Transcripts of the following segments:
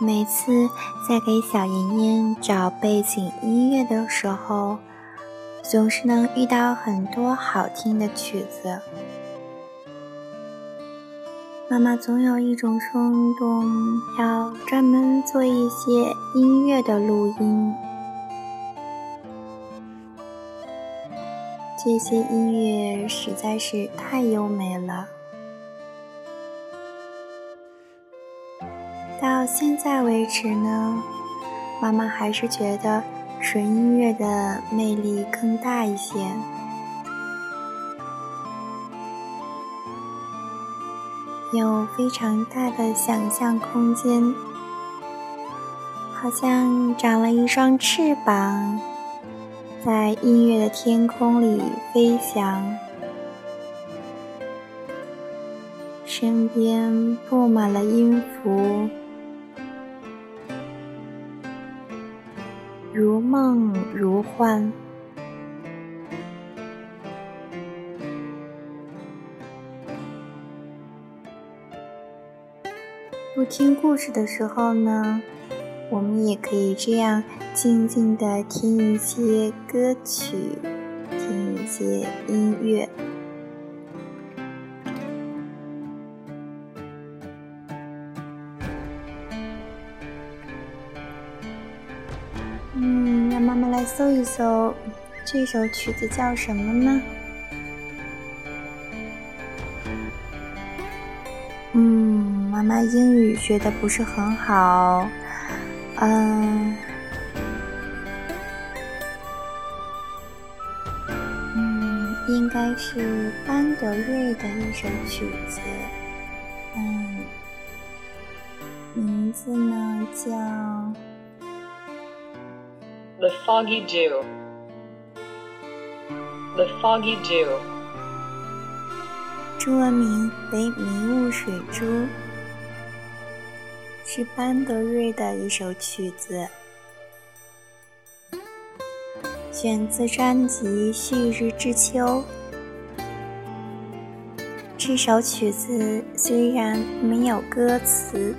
每次在给小妍妍找背景音乐的时候，总是能遇到很多好听的曲子。妈妈总有一种冲动，要专门做一些音乐的录音。这些音乐实在是太优美了。到现在为止呢，妈妈还是觉得纯音乐的魅力更大一些，有非常大的想象空间，好像长了一双翅膀，在音乐的天空里飞翔，身边布满了音符。如梦如幻。不听故事的时候呢，我们也可以这样静静的听一些歌曲，听一些音乐。妈妈来搜一搜，这首曲子叫什么呢？嗯，妈妈英语学的不是很好，嗯，嗯，应该是班德瑞的一首曲子，嗯，名字呢叫。The Foggy Dew. The Foggy Dew. 中文名为《迷雾水珠》，是班德瑞的一首曲子，选自专辑《旭日之秋》。这首曲子虽然没有歌词，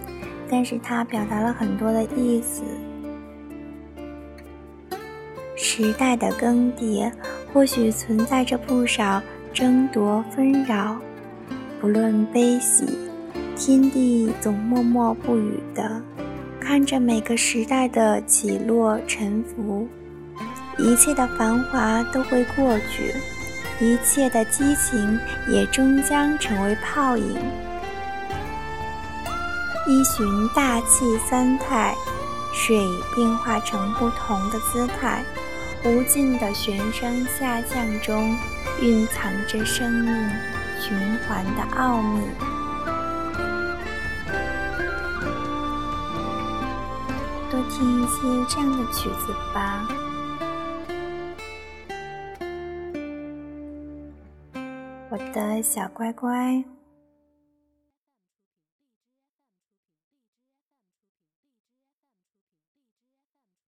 但是它表达了很多的意思。时代的更迭，或许存在着不少争夺纷扰。不论悲喜，天地总默默不语的看着每个时代的起落沉浮。一切的繁华都会过去，一切的激情也终将成为泡影。依循大气三态，水变化成不同的姿态。无尽的旋升下降中，蕴藏着生命循环的奥秘。多听一些这样的曲子吧，我的小乖乖。